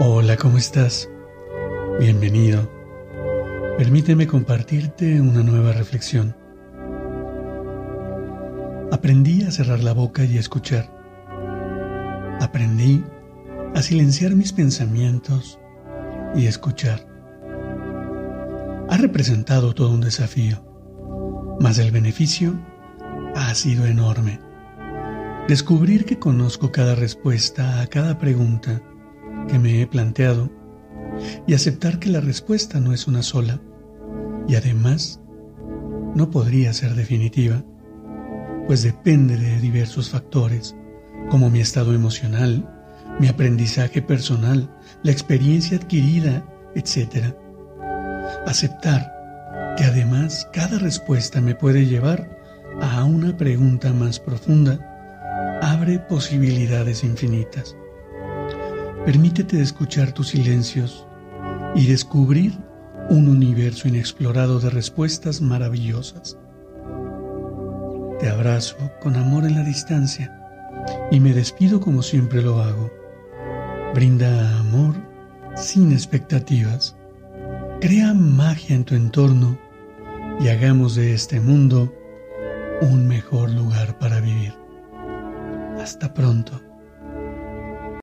Hola, ¿cómo estás? Bienvenido. Permíteme compartirte una nueva reflexión. Aprendí a cerrar la boca y a escuchar. Aprendí a silenciar mis pensamientos y escuchar. Ha representado todo un desafío, mas el beneficio ha sido enorme. Descubrir que conozco cada respuesta a cada pregunta que me he planteado y aceptar que la respuesta no es una sola y además no podría ser definitiva, pues depende de diversos factores como mi estado emocional, mi aprendizaje personal, la experiencia adquirida, etc. Aceptar que además cada respuesta me puede llevar a una pregunta más profunda abre posibilidades infinitas. Permítete escuchar tus silencios y descubrir un universo inexplorado de respuestas maravillosas. Te abrazo con amor en la distancia y me despido como siempre lo hago. Brinda amor sin expectativas. Crea magia en tu entorno y hagamos de este mundo un mejor lugar para vivir. Hasta pronto.